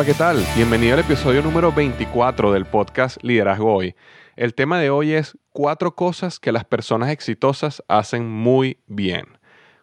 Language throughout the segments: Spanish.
Hola, ¿qué tal? Bienvenido al episodio número 24 del podcast Liderazgo Hoy. El tema de hoy es cuatro cosas que las personas exitosas hacen muy bien.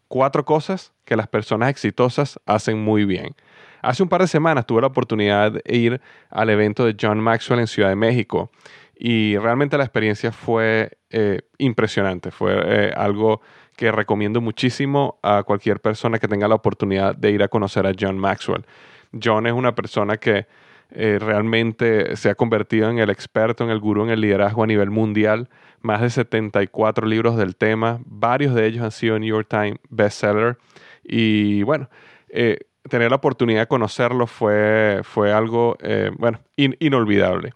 Cuatro cosas que las personas exitosas hacen muy bien. Hace un par de semanas tuve la oportunidad de ir al evento de John Maxwell en Ciudad de México y realmente la experiencia fue eh, impresionante. Fue eh, algo que recomiendo muchísimo a cualquier persona que tenga la oportunidad de ir a conocer a John Maxwell. John es una persona que eh, realmente se ha convertido en el experto, en el gurú, en el liderazgo a nivel mundial. Más de 74 libros del tema, varios de ellos han sido New York Times bestseller. Y bueno, eh, tener la oportunidad de conocerlo fue, fue algo, eh, bueno, inolvidable.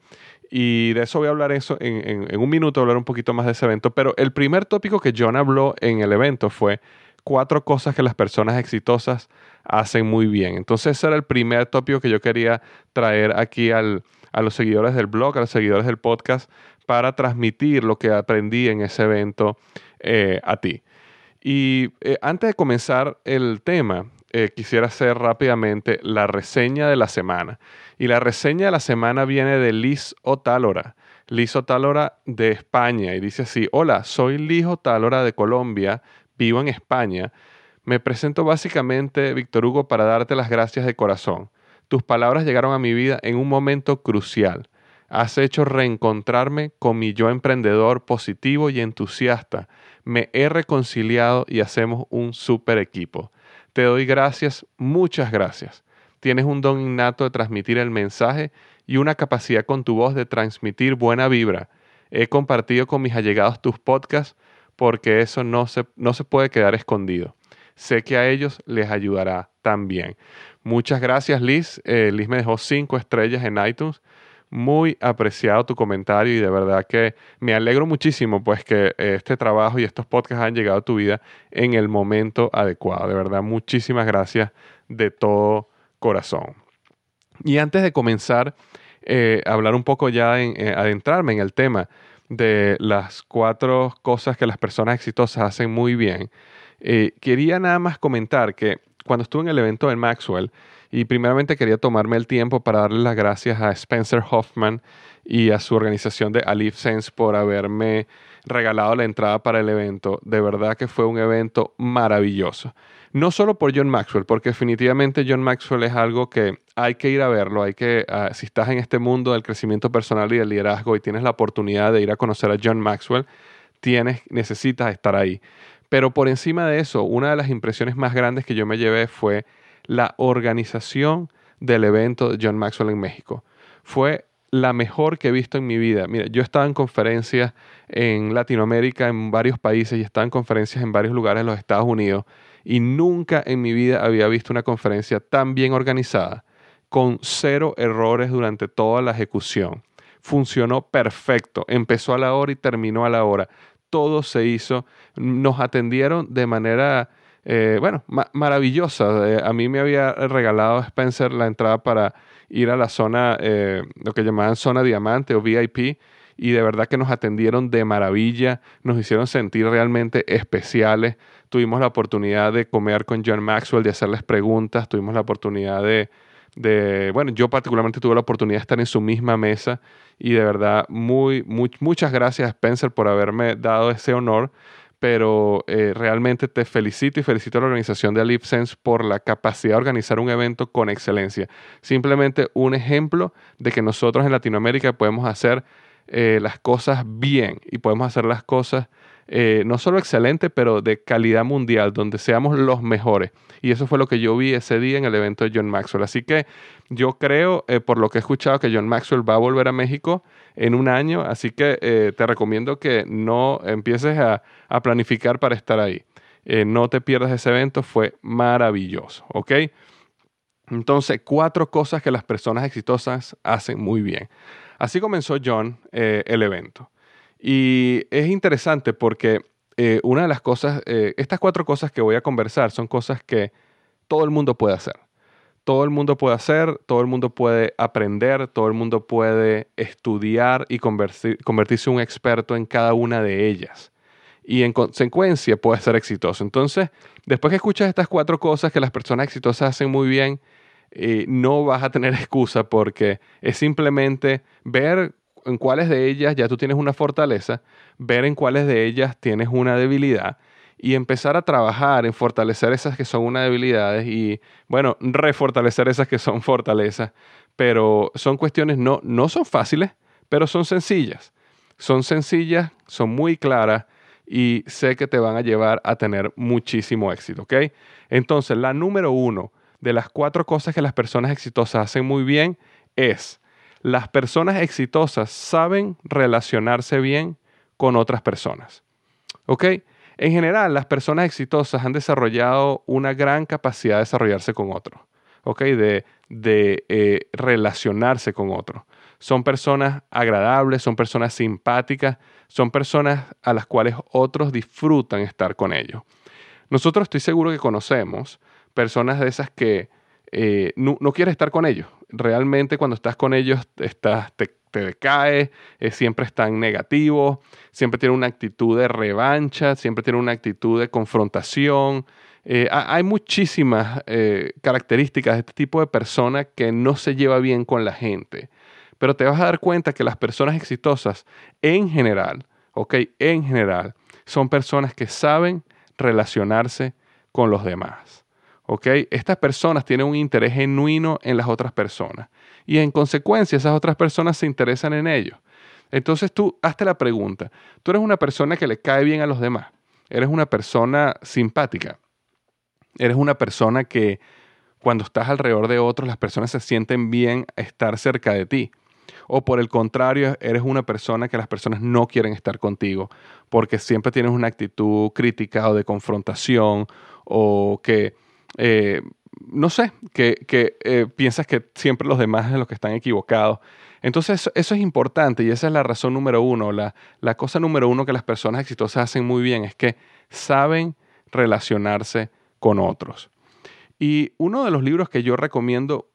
Y de eso voy a hablar eso en, en, un minuto, hablar un poquito más de ese evento. Pero el primer tópico que John habló en el evento fue cuatro cosas que las personas exitosas hacen muy bien. Entonces ese era el primer tópico que yo quería traer aquí a los seguidores del blog, a los seguidores del podcast, para transmitir lo que aprendí en ese evento eh, a ti. Y eh, antes de comenzar el tema, eh, quisiera hacer rápidamente la reseña de la semana. Y la reseña de la semana viene de Liz Otálora. Liz Otálora de España. Y dice así, hola, soy Liz Otálora de Colombia, vivo en España me presento básicamente, Víctor Hugo, para darte las gracias de corazón. Tus palabras llegaron a mi vida en un momento crucial. Has hecho reencontrarme con mi yo emprendedor positivo y entusiasta. Me he reconciliado y hacemos un super equipo. Te doy gracias, muchas gracias. Tienes un don innato de transmitir el mensaje y una capacidad con tu voz de transmitir buena vibra. He compartido con mis allegados tus podcasts porque eso no se, no se puede quedar escondido sé que a ellos les ayudará también. Muchas gracias Liz. Eh, Liz me dejó cinco estrellas en iTunes. Muy apreciado tu comentario y de verdad que me alegro muchísimo pues que este trabajo y estos podcasts han llegado a tu vida en el momento adecuado. De verdad, muchísimas gracias de todo corazón. Y antes de comenzar eh, a hablar un poco ya, en, eh, adentrarme en el tema de las cuatro cosas que las personas exitosas hacen muy bien, eh, quería nada más comentar que cuando estuve en el evento de Maxwell, y primeramente quería tomarme el tiempo para darle las gracias a Spencer Hoffman y a su organización de Alif Sense por haberme regalado la entrada para el evento. De verdad que fue un evento maravilloso. No solo por John Maxwell, porque definitivamente John Maxwell es algo que hay que ir a verlo, hay que, ah, si estás en este mundo del crecimiento personal y del liderazgo y tienes la oportunidad de ir a conocer a John Maxwell, tienes, necesitas estar ahí. Pero por encima de eso, una de las impresiones más grandes que yo me llevé fue la organización del evento de John Maxwell en México. Fue la mejor que he visto en mi vida. Mira, yo estaba en conferencias en Latinoamérica, en varios países, y estaba en conferencias en varios lugares de los Estados Unidos, y nunca en mi vida había visto una conferencia tan bien organizada con cero errores durante toda la ejecución. Funcionó perfecto, empezó a la hora y terminó a la hora. Todo se hizo, nos atendieron de manera, eh, bueno, maravillosa. Eh, a mí me había regalado Spencer la entrada para ir a la zona, eh, lo que llamaban zona diamante o VIP, y de verdad que nos atendieron de maravilla, nos hicieron sentir realmente especiales. Tuvimos la oportunidad de comer con John Maxwell, de hacerles preguntas, tuvimos la oportunidad de, de bueno, yo particularmente tuve la oportunidad de estar en su misma mesa y de verdad muy, muchas gracias Spencer por haberme dado ese honor pero eh, realmente te felicito y felicito a la organización de AlipSense por la capacidad de organizar un evento con excelencia. Simplemente un ejemplo de que nosotros en Latinoamérica podemos hacer eh, las cosas bien y podemos hacer las cosas eh, no solo excelentes, pero de calidad mundial, donde seamos los mejores. Y eso fue lo que yo vi ese día en el evento de John Maxwell. Así que yo creo, eh, por lo que he escuchado, que John Maxwell va a volver a México en un año. Así que te recomiendo que no empieces a, planificar para estar ahí. no te pierdas ese evento, fue maravilloso. ¿Ok? Entonces, cuatro cosas que las personas exitosas hacen muy bien. Así comenzó John eh, el evento. Y es interesante porque eh, una de las cosas, eh, estas cuatro cosas que voy a conversar son cosas que todo el mundo puede hacer. Todo el mundo puede hacer, todo el mundo puede aprender, todo el mundo puede estudiar y convertirse en un experto en cada una de ellas. Y en consecuencia puede ser exitoso. Entonces, después que escuchas estas cuatro cosas que las personas exitosas hacen muy bien, eh, no vas a tener excusa porque es simplemente ver en cuáles de ellas ya tú tienes una fortaleza, ver en cuáles de ellas tienes una debilidad y empezar a trabajar en fortalecer esas que son una debilidades y, bueno, refortalecer esas que son fortalezas. Pero son cuestiones, no, no son fáciles, pero son sencillas. Son sencillas, son muy claras y sé que te van a llevar a tener muchísimo éxito, ¿ok? Entonces, la número uno, de las cuatro cosas que las personas exitosas hacen muy bien es, las personas exitosas saben relacionarse bien con otras personas. ¿Ok? En general, las personas exitosas han desarrollado una gran capacidad de desarrollarse con otros. De, eh, relacionarse con otros. Son personas agradables, son personas simpáticas, son personas a las cuales otros disfrutan estar con ellos. Nosotros estoy seguro que conocemos personas de esas que eh, no, quieres estar con ellos. Realmente cuando estás con ellos estás, te, te decaes, eh, siempre están negativos, siempre tienen una actitud de revancha, siempre tienen una actitud de confrontación. Eh, hay muchísimas características de este tipo de persona que no se lleva bien con la gente. Pero te vas a dar cuenta que las personas exitosas en general, ok, en general, son personas que saben relacionarse con los demás. Estas personas tienen un interés genuino en las otras personas y en consecuencia esas otras personas se interesan en ellos. Entonces tú hazte la pregunta, tú eres una persona que le cae bien a los demás, eres una persona simpática, eres una persona que cuando estás alrededor de otros las personas se sienten bien estar cerca de ti. O por el contrario, eres una persona que las personas no quieren estar contigo porque siempre tienes una actitud crítica o de confrontación o que eh, no sé, que, eh, piensas que siempre los demás son los que están equivocados. Entonces eso, es importante y esa es la razón número uno. La, cosa número uno que las personas exitosas hacen muy bien es que saben relacionarse con otros. Y uno de los libros que yo recomiendo,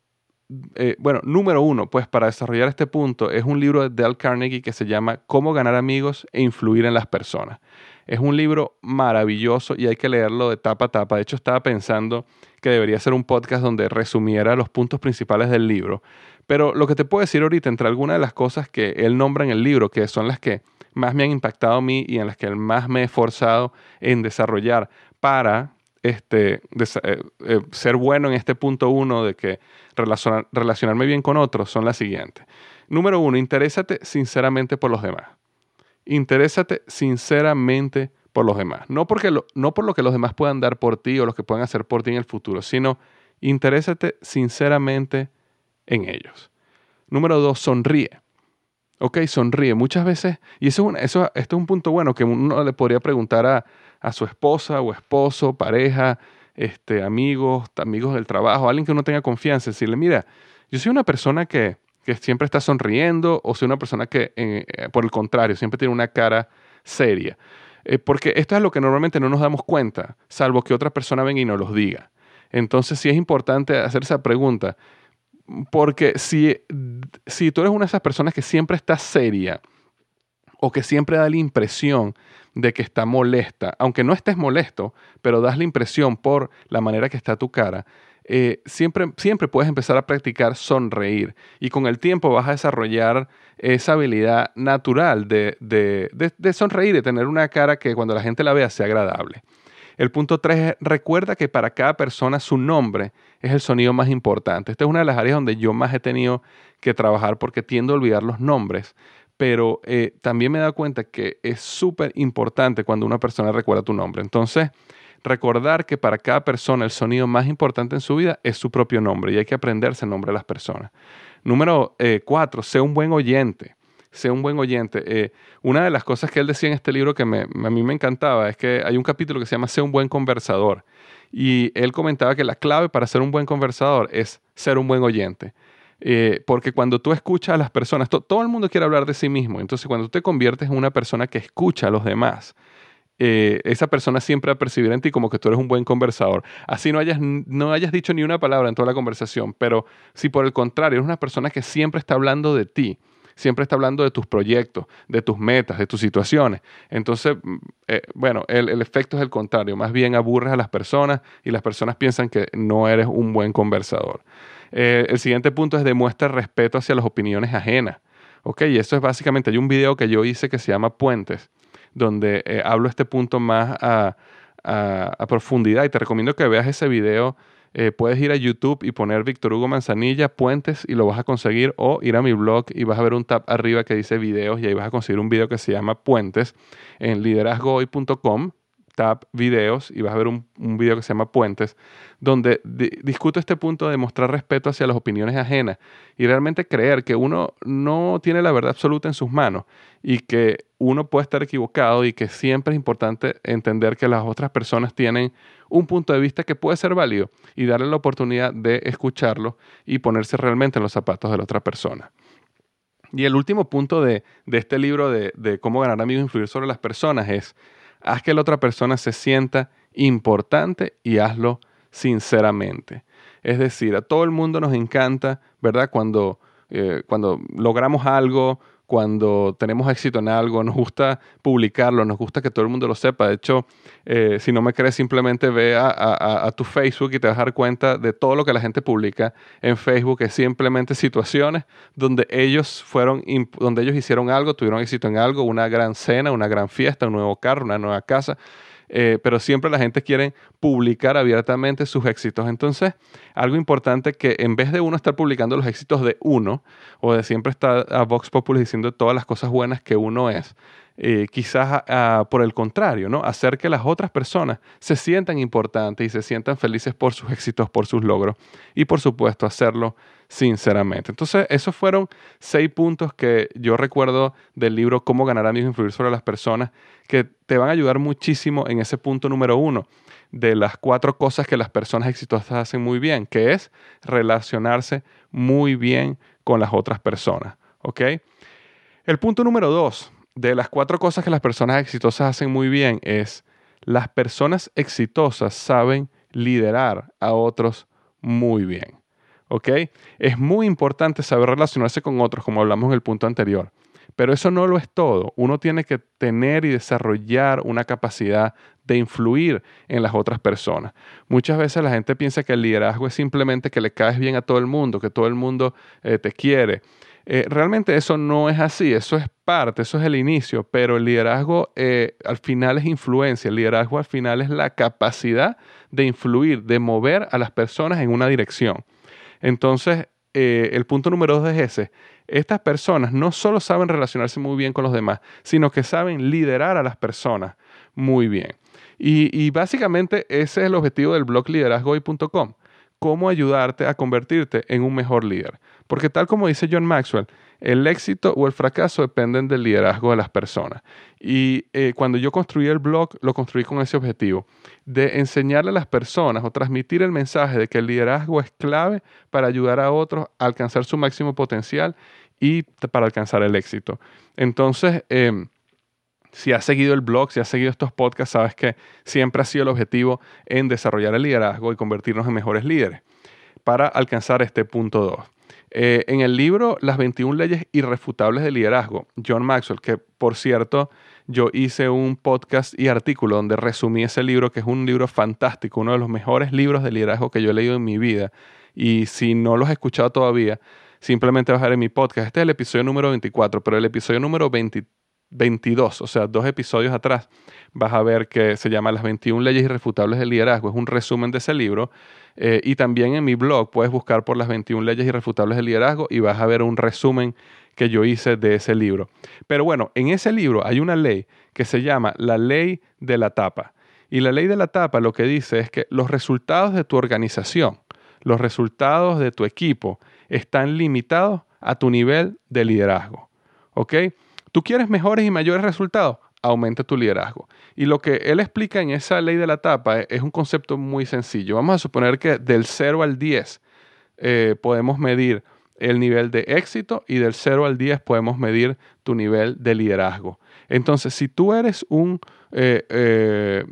eh, bueno, número uno, pues para desarrollar este punto, es un libro de Dale Carnegie que se llama Cómo ganar amigos e influir en las personas. Es un libro maravilloso y hay que leerlo de tapa a tapa. De hecho, estaba pensando que debería ser un podcast donde resumiera los puntos principales del libro. Pero lo que te puedo decir ahorita, entre algunas de las cosas que él nombra en el libro, que son las que más me han impactado a mí y en las que más me he esforzado en desarrollar para este, eh, eh, ser bueno en este punto uno de que relacionarme bien con otros, son las siguientes. Número uno, interésate sinceramente por los demás. Interésate sinceramente por los demás. No, porque no por lo que los demás puedan dar por ti o lo que puedan hacer por ti en el futuro, sino interésate sinceramente en ellos. Número dos, sonríe. Ok, sonríe. Muchas veces, y eso, eso esto es un punto bueno que uno le podría preguntar a, a su esposa o esposo, pareja, este, amigos, amigos del trabajo, alguien que uno tenga confianza, decirle, mira, yo soy una persona que, siempre está sonriendo o soy una persona que, eh, por el contrario, siempre tiene una cara seria. Eh, porque esto es lo que normalmente no nos damos cuenta, salvo que otra persona venga y nos los diga. Entonces sí es importante hacer esa pregunta, porque si, si tú eres una de esas personas que siempre está seria o que siempre da la impresión de que está molesta, aunque no estés molesto, pero das la impresión por la manera que está tu cara, eh, siempre, siempre puedes empezar a practicar sonreír y con el tiempo vas a desarrollar esa habilidad natural de, de, sonreír, de tener una cara que cuando la gente la vea sea agradable. El punto 3 es, recuerda que para cada persona su nombre es el sonido más importante. Esta es una de las áreas donde yo más he tenido que trabajar porque tiendo a olvidar los nombres, pero eh, también me he dado cuenta que es súper importante cuando una persona recuerda tu nombre. Entonces, recordar que para cada persona el sonido más importante en su vida es su propio nombre y hay que aprenderse el nombre de las personas. Número eh, cuatro, sé un buen oyente. Sé un buen oyente. Eh, una de las cosas que él decía en este libro que a mí me encantaba es que hay un capítulo que se llama Sé un buen conversador. Y él comentaba que la clave para ser un buen conversador es ser un buen oyente. Eh, porque cuando tú escuchas a las personas, todo el mundo quiere hablar de sí mismo. Entonces, cuando tú te conviertes en una persona que escucha a los demás, eh, esa persona siempre va a percibir en ti como que tú eres un buen conversador. Así no hayas, no hayas dicho ni una palabra en toda la conversación, pero si por el contrario eres una persona que siempre está hablando de ti, siempre está hablando de tus proyectos, de tus metas, de tus situaciones. Entonces, mm, eh, bueno, el, efecto es el contrario. Más bien aburres a las personas y las personas piensan que no eres un buen conversador. Eh, el siguiente punto es demuestra respeto hacia las opiniones ajenas. Ok, y eso es básicamente, hay un video que yo hice que se llama Puentes, donde eh, hablo este punto más a, profundidad y te recomiendo que veas ese video. Eh, puedes ir a YouTube y poner Víctor Hugo Manzanilla Puentes y lo vas a conseguir o ir a mi blog y vas a ver un tab arriba que dice videos y ahí vas a conseguir un video que se llama Puentes en liderazgohoy.com tab videos y vas a ver un, un video que se llama Puentes, donde discuto este punto de mostrar respeto hacia las opiniones ajenas y realmente creer que uno no tiene la verdad absoluta en sus manos y que uno puede estar equivocado y que siempre es importante entender que las otras personas tienen un punto de vista que puede ser válido y darle la oportunidad de escucharlo y ponerse realmente en los zapatos de la otra persona. Y el último punto de, este libro de, de cómo ganar amigos e influir sobre las personas es Haz que la otra persona se sienta importante y hazlo sinceramente. Es decir, a todo el mundo nos encanta, ¿verdad? Cuando, eh, cuando logramos algo, cuando tenemos éxito en algo, nos gusta publicarlo, nos gusta que todo el mundo lo sepa. De hecho, eh, si no me crees, simplemente ve a, tu Facebook y te vas a dar cuenta de todo lo que la gente publica en Facebook, es simplemente situaciones donde ellos fueron, donde ellos hicieron algo, tuvieron éxito en algo, una gran cena, una gran fiesta, un nuevo carro, una nueva casa. Eh, pero siempre la gente quiere publicar abiertamente sus éxitos. Entonces, algo importante que en vez de uno estar publicando los éxitos de uno, o de siempre estar a Vox Populi diciendo todas las cosas buenas que uno es, eh, quizás por el contrario, ¿no? Hacer que las otras personas se sientan importantes y se sientan felices por sus éxitos, por sus logros y por supuesto hacerlo sinceramente. Entonces, esos fueron seis puntos que yo recuerdo del libro Cómo ganar amigos e influir sobre las personas, que te van a ayudar muchísimo en ese punto número uno de las cuatro cosas que las personas exitosas hacen muy bien, que es relacionarse muy bien con las otras personas. El punto número dos de las cuatro cosas que las personas exitosas hacen muy bien es las personas exitosas saben liderar a otros muy bien. ¿Ok? Es muy importante saber relacionarse con otros, como hablamos en el punto anterior. Pero eso no lo es todo. Uno tiene que tener y desarrollar una capacidad de influir en las otras personas. Muchas veces la gente piensa que el liderazgo es simplemente que le caes bien a todo el mundo, que todo el mundo eh, te quiere. Eh, realmente eso no es así, eso es parte, eso es el inicio, pero el liderazgo eh, al final es influencia, el liderazgo al final es la capacidad de influir, de mover a las personas en una dirección. Entonces, eh, el punto número dos es ese. Estas personas no solo saben relacionarse muy bien con los demás, sino que saben liderar a las personas muy bien. Y, y básicamente ese es el objetivo del blog liderazgoy.com cómo ayudarte a convertirte en un mejor líder. Porque tal como dice John Maxwell, el éxito o el fracaso dependen del liderazgo de las personas. Y eh, cuando yo construí el blog, lo construí con ese objetivo, de enseñarle a las personas o transmitir el mensaje de que el liderazgo es clave para ayudar a otros a alcanzar su máximo potencial y para alcanzar el éxito. Entonces, em, si has seguido el blog, si has seguido estos podcasts, sabes que siempre ha sido el objetivo en desarrollar el liderazgo y convertirnos en mejores líderes para alcanzar este punto 2. Eh, en el libro Las 21 leyes irrefutables de liderazgo, John Maxwell, que por cierto yo hice un podcast y artículo donde resumí ese libro, que es un libro fantástico, uno de los mejores libros de liderazgo que yo he leído en mi vida. Y si no los has escuchado todavía, simplemente en mi podcast. Este es el episodio número 24, pero el episodio número 22, o sea, dos episodios atrás, vas a ver que se llama Las 21 leyes irrefutables del liderazgo. Es un resumen de ese libro. Eh, y también en mi blog puedes buscar por las 21 leyes irrefutables del liderazgo y vas a ver un resumen que yo hice de ese libro. Pero bueno, en ese libro hay una ley que se llama la ley de la tapa. Y la ley de la tapa lo que dice es que los resultados de tu organización, los resultados de tu equipo, están limitados a tu nivel de liderazgo. ¿Ok? ¿Tú quieres mejores y mayores resultados? Aumenta tu liderazgo. Y lo que él explica en esa ley de la tapa es un concepto muy sencillo. Vamos a suponer que del 0 al 10 eh, podemos medir el nivel de éxito y del 0 al 10 podemos medir tu nivel de liderazgo. Entonces, si tú eres un, eh, eh,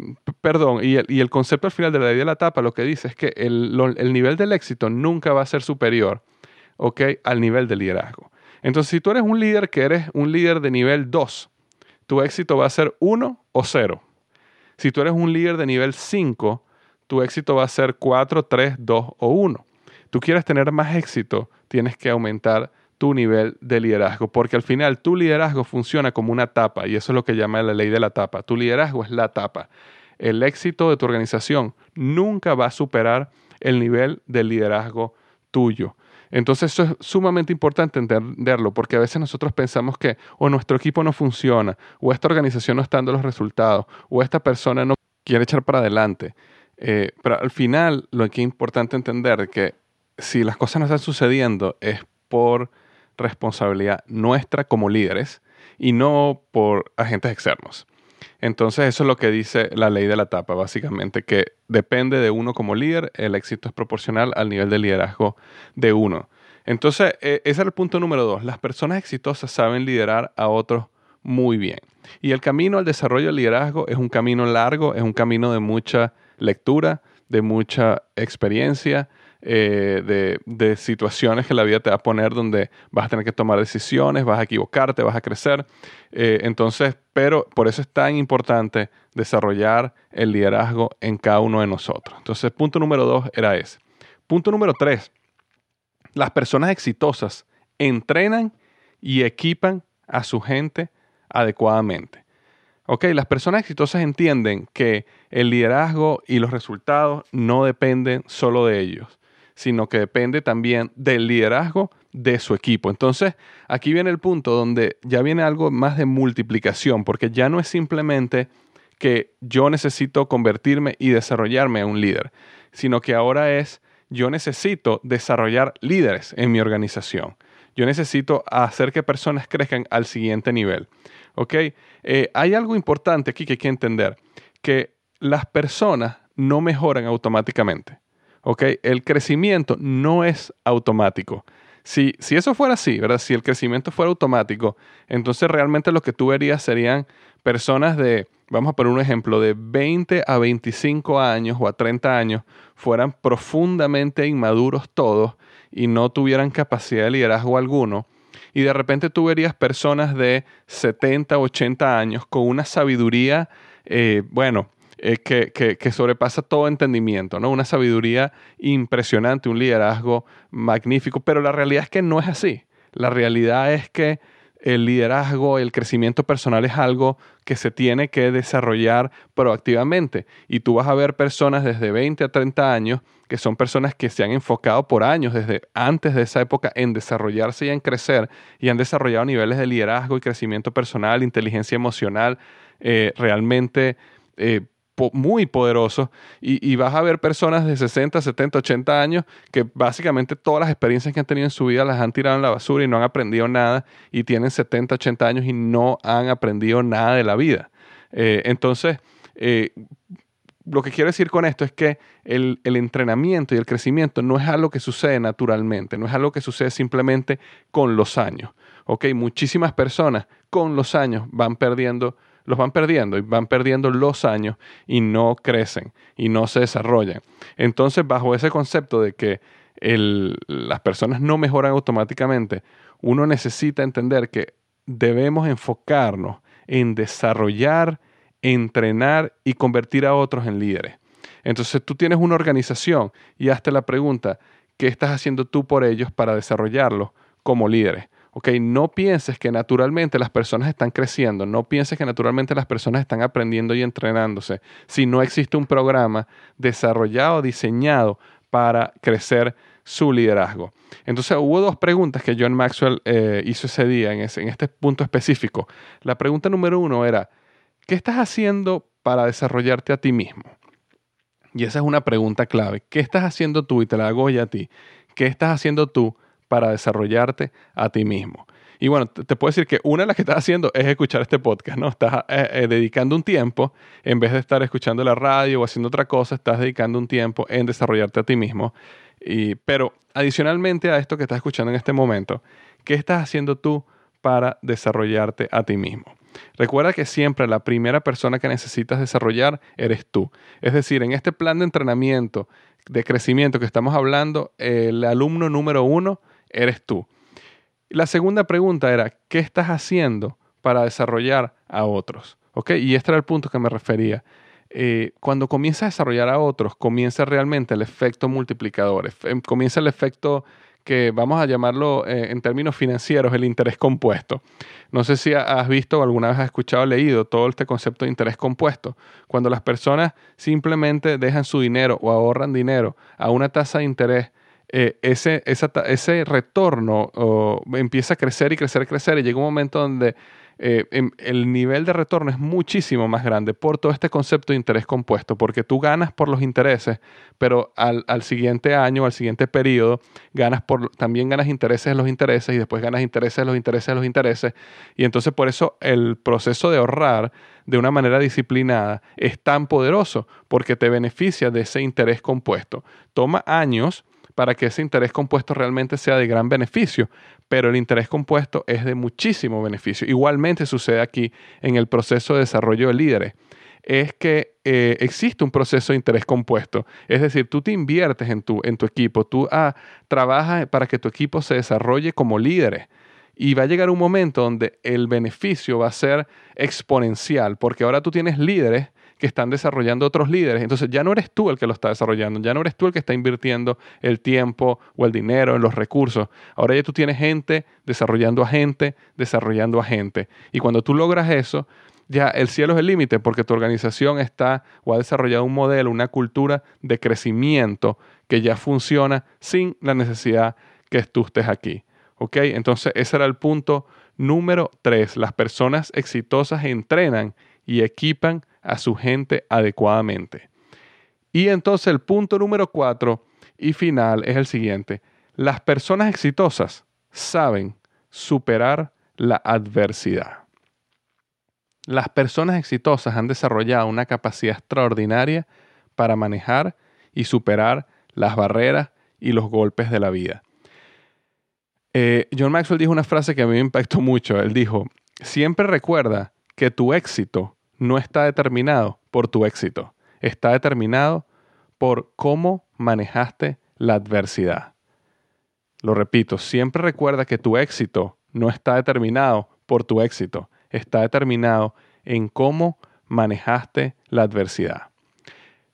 perdón, y el, concepto al final de la ley de la tapa lo que dice es que el, el nivel del éxito nunca va a ser superior al nivel de liderazgo. Entonces, si tú eres un líder que eres un líder de nivel 2, tu éxito va a ser 1 o 0. Si tú eres un líder de nivel 5, tu éxito va a ser 4, 3, 2 o 1 tú quieres tener más éxito, tienes que aumentar tu nivel de liderazgo, porque al final tu liderazgo funciona como una tapa y eso es lo que llama la ley de la tapa. Tu liderazgo es la tapa. El éxito de tu organización nunca va a superar el nivel de liderazgo tuyo. Entonces eso es sumamente importante entenderlo, porque a veces nosotros pensamos que o nuestro equipo no funciona, o esta organización no está dando los resultados, o esta persona no quiere echar para adelante. Eh, pero al final lo que es importante entender es que si las cosas no están sucediendo es por responsabilidad nuestra como líderes y no por agentes externos. Entonces eso es lo que dice la ley de la tapa, básicamente, que depende de uno como líder, el éxito es proporcional al nivel de liderazgo de uno. Entonces, e, ese es el punto número dos. Las personas exitosas saben liderar a otros muy bien. Y el camino al desarrollo del liderazgo es un camino largo, es un camino de mucha lectura, de mucha experiencia, eh, de, situaciones que la vida te va a poner donde vas a tener que tomar decisiones, vas a equivocarte, vas a crecer. Eh, entonces, pero por eso es tan importante desarrollar el liderazgo en cada uno de nosotros. Entonces, punto número dos era ese. Punto número tres, las personas exitosas entrenan y equipan a su gente adecuadamente. Ok, las personas exitosas entienden que el liderazgo y los resultados no dependen solo de ellos, sino que depende también del liderazgo de su equipo. Entonces, aquí viene el punto donde ya viene algo más de multiplicación, porque ya no es simplemente que yo necesito convertirme y desarrollarme a un líder, sino que ahora es yo necesito desarrollar líderes en mi organización. Yo necesito hacer que personas crezcan al siguiente nivel. ¿Ok? Eh, hay algo importante aquí que hay que entender, que las personas no mejoran automáticamente. El crecimiento no es automático. Si, si eso fuera así, ¿verdad? Si el crecimiento fuera automático, entonces realmente lo que tú verías serían personas de, vamos a poner un ejemplo, de 20 a 25 años o a 30 años, fueran profundamente inmaduros todos y no tuvieran capacidad de liderazgo alguno. Y de repente tú verías personas de 70, 80 años con una sabiduría, eh, bueno, eh, que, sobrepasa todo entendimiento, ¿no? Una sabiduría impresionante, un liderazgo magnífico, pero la realidad es que no es así. La realidad es que el liderazgo, el crecimiento personal es algo que se tiene que desarrollar proactivamente. Y tú vas a ver personas desde 20 a 30 años que son personas que se han enfocado por años, desde antes de esa época, en desarrollarse y en crecer, y han desarrollado niveles de liderazgo y crecimiento personal, inteligencia emocional, eh, realmente eh, muy poderosos y, vas a ver personas de 60, 70, 80 años que básicamente todas las experiencias que han tenido en su vida las han tirado en la basura y no han aprendido nada y tienen 70, 80 años y no han aprendido nada de la vida. Eh, entonces, eh, lo que quiero decir con esto es que el, entrenamiento y el crecimiento no es algo que sucede naturalmente, no es algo que sucede simplemente con los años. ¿ok? Muchísimas personas con los años van perdiendo, los van perdiendo y van perdiendo los años y no crecen y no se desarrollan. Entonces, bajo ese concepto de que las personas no mejoran automáticamente, uno necesita entender que debemos enfocarnos en desarrollar entrenar y convertir a otros en líderes. Entonces tú tienes una organización y hazte la pregunta, ¿qué estás haciendo tú por ellos para desarrollarlos como líderes? Okay, no pienses que naturalmente las personas están creciendo, no pienses que naturalmente las personas están aprendiendo y entrenándose si no existe un programa desarrollado, diseñado para crecer su liderazgo. Entonces hubo dos preguntas que John Maxwell eh, hizo ese día en, ese, en este punto específico. La pregunta número uno era, ¿Qué estás haciendo para desarrollarte a ti mismo? Y esa es una pregunta clave. ¿Qué estás haciendo tú? Y te la hago hoy a ti. ¿Qué estás haciendo tú para desarrollarte a ti mismo? Y bueno, te puedo decir que una de las que estás haciendo es escuchar este podcast, ¿no? Estás eh, eh, dedicando un tiempo, en vez de estar escuchando la radio o haciendo otra cosa, estás dedicando un tiempo en desarrollarte a ti mismo. Y, pero adicionalmente a esto que estás escuchando en este momento, ¿qué estás haciendo tú para desarrollarte a ti mismo? Recuerda que siempre la primera persona que necesitas desarrollar eres tú. Es decir, en este plan de entrenamiento, de crecimiento que estamos hablando, el alumno número uno eres tú. La segunda pregunta era, ¿qué estás haciendo para desarrollar a otros? Y este era el punto que me refería. Eh, cuando comienza a desarrollar a otros, comienza realmente el efecto multiplicador, comienza el efecto que vamos a llamarlo eh, en términos financieros el interés compuesto. No sé si has visto o alguna vez has escuchado o leído todo este concepto de interés compuesto. Cuando las personas simplemente dejan su dinero o ahorran dinero a una tasa de interés, eh, ese, ese retorno empieza a crecer y crecer y crecer y llega un momento donde eh, em, el nivel de retorno es muchísimo más grande por todo este concepto de interés compuesto, porque tú ganas por los intereses, pero al, siguiente año, al siguiente periodo, ganas por, también ganas intereses en los intereses y después ganas intereses en los intereses en los intereses. Y entonces por eso el proceso de ahorrar de una manera disciplinada es tan poderoso, porque te beneficia de ese interés compuesto. Toma años para que ese interés compuesto realmente sea de gran beneficio, pero el interés compuesto es de muchísimo beneficio. Igualmente sucede aquí en el proceso de desarrollo de líderes. Es que eh, existe un proceso de interés compuesto. Es decir, tú te inviertes en tu, en tu equipo, tú ah, trabajas para que tu equipo se desarrolle como líderes. Y va a llegar un momento donde el beneficio va a ser exponencial, porque ahora tú tienes líderes que están desarrollando otros líderes. Entonces ya no eres tú el que lo está desarrollando, ya no eres tú el que está invirtiendo el tiempo o el dinero en los recursos. Ahora ya tú tienes gente desarrollando a gente, desarrollando a gente. Y cuando tú logras eso, ya el cielo es el límite porque tu organización está o ha desarrollado un modelo, una cultura de crecimiento que ya funciona sin la necesidad que tú estés aquí. ¿Ok? Entonces ese era el punto número tres. Las personas exitosas entrenan y equipan a su gente adecuadamente. Y entonces el punto número cuatro y final es el siguiente. Las personas exitosas saben superar la adversidad. Las personas exitosas han desarrollado una capacidad extraordinaria para manejar y superar las barreras y los golpes de la vida. Eh, John Maxwell dijo una frase que a mí me impactó mucho. Él dijo, siempre recuerda que tu éxito no está determinado por tu éxito, está determinado por cómo manejaste la adversidad. Lo repito, siempre recuerda que tu éxito no está determinado por tu éxito, está determinado en cómo manejaste la adversidad.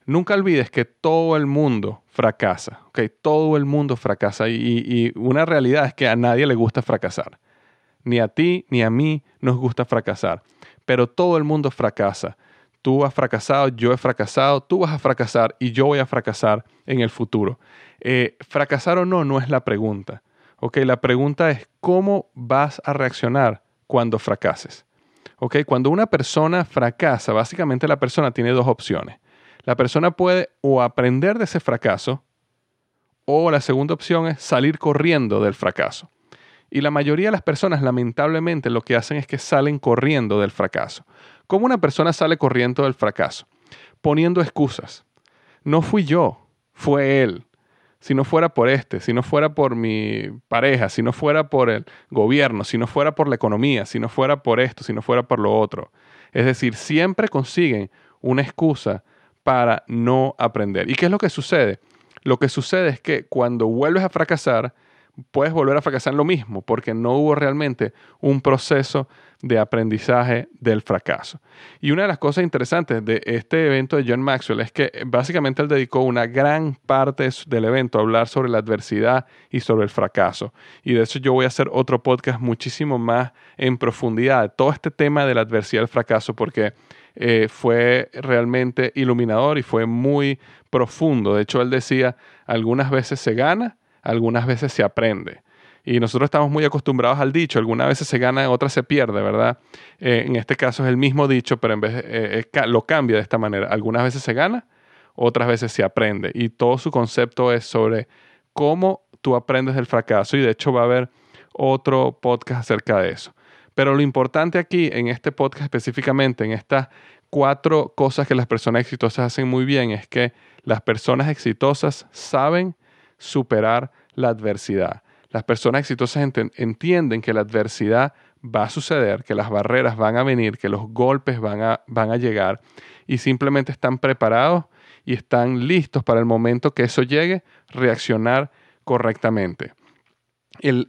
Nunca olvides que todo el mundo fracasa, Todo el mundo fracasa y, y una realidad es que a nadie le gusta fracasar. Ni a ti ni a mí nos gusta fracasar pero todo el mundo fracasa. Tú has fracasado, yo he fracasado, tú vas a fracasar y yo voy a fracasar en el futuro. Eh, fracasar o no no es la pregunta. la pregunta es cómo vas a reaccionar cuando fracases. ¿ok? Cuando una persona fracasa, básicamente la persona tiene dos opciones. La persona puede o aprender de ese fracaso o la segunda opción es salir corriendo del fracaso. Y la mayoría de las personas, lamentablemente, lo que hacen es que salen corriendo del fracaso. ¿Cómo una persona sale corriendo del fracaso? Poniendo excusas. No fui yo, fue él. Si no fuera por este, si no fuera por mi pareja, si no fuera por el gobierno, si no fuera por la economía, si no fuera por esto, si no fuera por lo otro. Es decir, siempre consiguen una excusa para no aprender. ¿Y qué es lo que sucede? Lo que sucede es que cuando vuelves a fracasar, puedes volver a fracasar en lo mismo, porque no hubo realmente un proceso de aprendizaje del fracaso. Y una de las cosas interesantes de este evento de John Maxwell es que básicamente él dedicó una gran parte del evento a hablar sobre la adversidad y sobre el fracaso. Y de eso yo voy a hacer otro podcast muchísimo más en profundidad de todo este tema de la adversidad y el fracaso, porque eh, fue realmente iluminador y fue muy profundo. De hecho, él decía, algunas veces se gana, algunas veces se aprende. Y nosotros estamos muy acostumbrados al dicho, algunas veces se gana, otras se pierde, ¿verdad? Eh, en este caso es el mismo dicho, pero en vez eh, lo cambia de esta manera. Algunas veces se gana, otras veces se aprende. Y todo su concepto es sobre cómo tú aprendes del fracaso. Y de hecho va a haber otro podcast acerca de eso. Pero lo importante aquí, en este podcast específicamente, en estas cuatro cosas que las personas exitosas hacen muy bien, es que las personas exitosas saben superar la adversidad. Las personas exitosas entienden que la adversidad va a suceder, que las barreras van a venir, que los golpes van a, van a llegar y simplemente están preparados y están listos para el momento que eso llegue, reaccionar correctamente. El,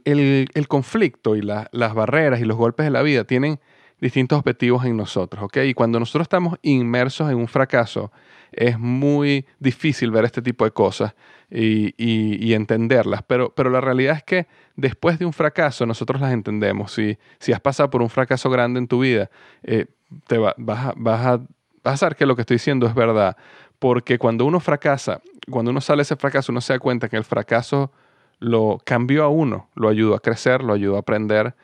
conflicto y las barreras y los golpes de la vida tienen distintos objetivos en nosotros, ¿ok? Y cuando nosotros estamos inmersos en un fracaso, es muy difícil ver este tipo de cosas y, entenderlas, pero, pero la realidad es que después de un fracaso nosotros las entendemos. Si, si has pasado por un fracaso grande en tu vida, eh, te vas, a, vas, a, vas a saber que lo que estoy diciendo es verdad, porque cuando uno fracasa, cuando uno sale de ese fracaso, uno se da cuenta que el fracaso lo cambió a uno, lo ayudó a crecer, lo ayudó a aprender,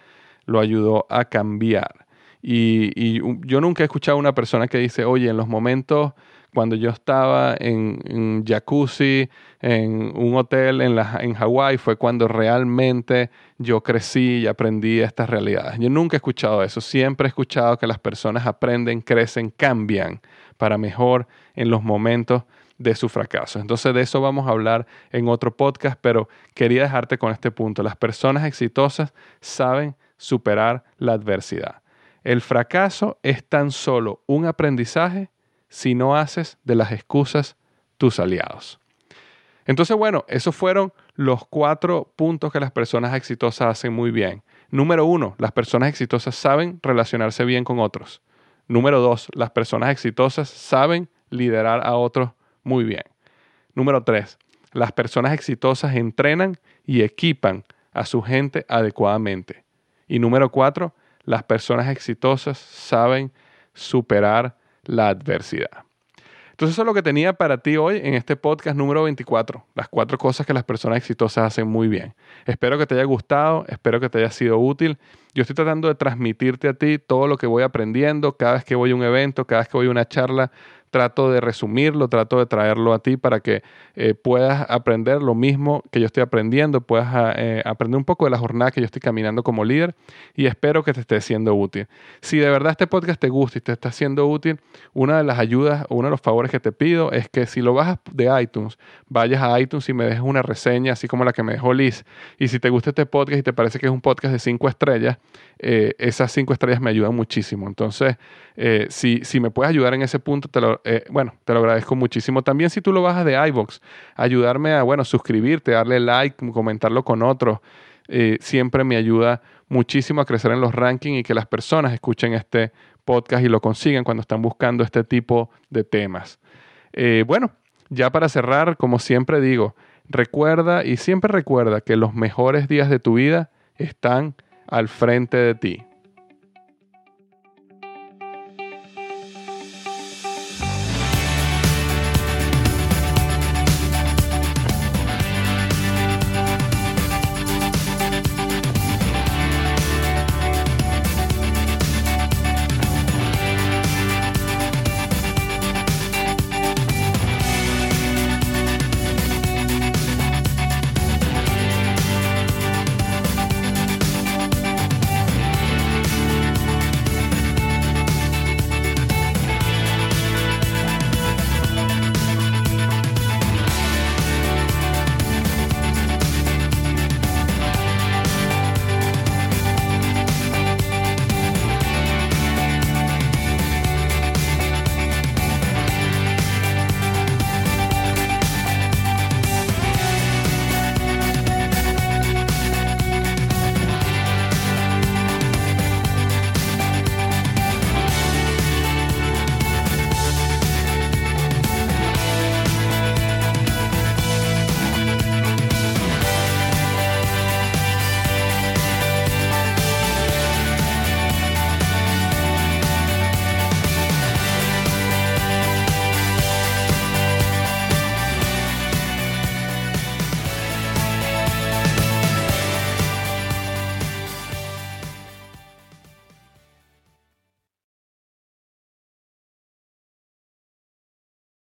lo ayudó a cambiar. Y, yo nunca he escuchado a una persona que dice, oye, en los momentos cuando yo estaba en, en jacuzzi, en un hotel en, la, en Hawái, fue cuando realmente yo crecí y aprendí estas realidades. Yo nunca he escuchado eso. Siempre he escuchado que las personas aprenden, crecen, cambian para mejor en los momentos de su fracaso. Entonces de eso vamos a hablar en otro podcast, pero quería dejarte con este punto. Las personas exitosas saben superar la adversidad. El fracaso es tan solo un aprendizaje si no haces de las excusas tus aliados. Entonces, bueno, esos fueron los cuatro puntos que las personas exitosas hacen muy bien. Número uno, las personas exitosas saben relacionarse bien con otros. Número dos, las personas exitosas saben liderar a otros muy bien. Número tres, las personas exitosas entrenan y equipan a su gente adecuadamente. Y número cuatro, las personas exitosas saben superar la adversidad. Entonces eso es lo que tenía para ti hoy en este podcast número 24, las cuatro cosas que las personas exitosas hacen muy bien. Espero que te haya gustado, espero que te haya sido útil. Yo estoy tratando de transmitirte a ti todo lo que voy aprendiendo cada vez que voy a un evento, cada vez que voy a una charla, trato de resumirlo, trato de traerlo a ti para que eh, puedas aprender lo mismo que yo estoy aprendiendo, puedas ah, eh, aprender un poco de la jornada que yo estoy caminando como líder y espero que te esté siendo útil. Si de verdad este podcast te gusta y te está siendo útil, una de las ayudas uno de los favores que te pido es que si lo bajas de iTunes, vayas a iTunes y me dejes una reseña así como la que me dejó Liz. Y si te gusta este podcast y te parece que es un podcast de cinco estrellas, eh, esas cinco estrellas me ayudan muchísimo. Entonces, si, si me puedes ayudar en ese punto, te lo, eh, bueno, te lo agradezco muchísimo. También si tú lo bajas de iVoox, ayudarme a, bueno, suscribirte, darle like, comentarlo con otros, eh, siempre me ayuda muchísimo a crecer en los rankings y que las personas escuchen este podcast y lo consigan cuando están buscando este tipo de temas. Eh, bueno, ya para cerrar, como siempre digo, recuerda y siempre recuerda que los mejores días de tu vida están al frente de ti.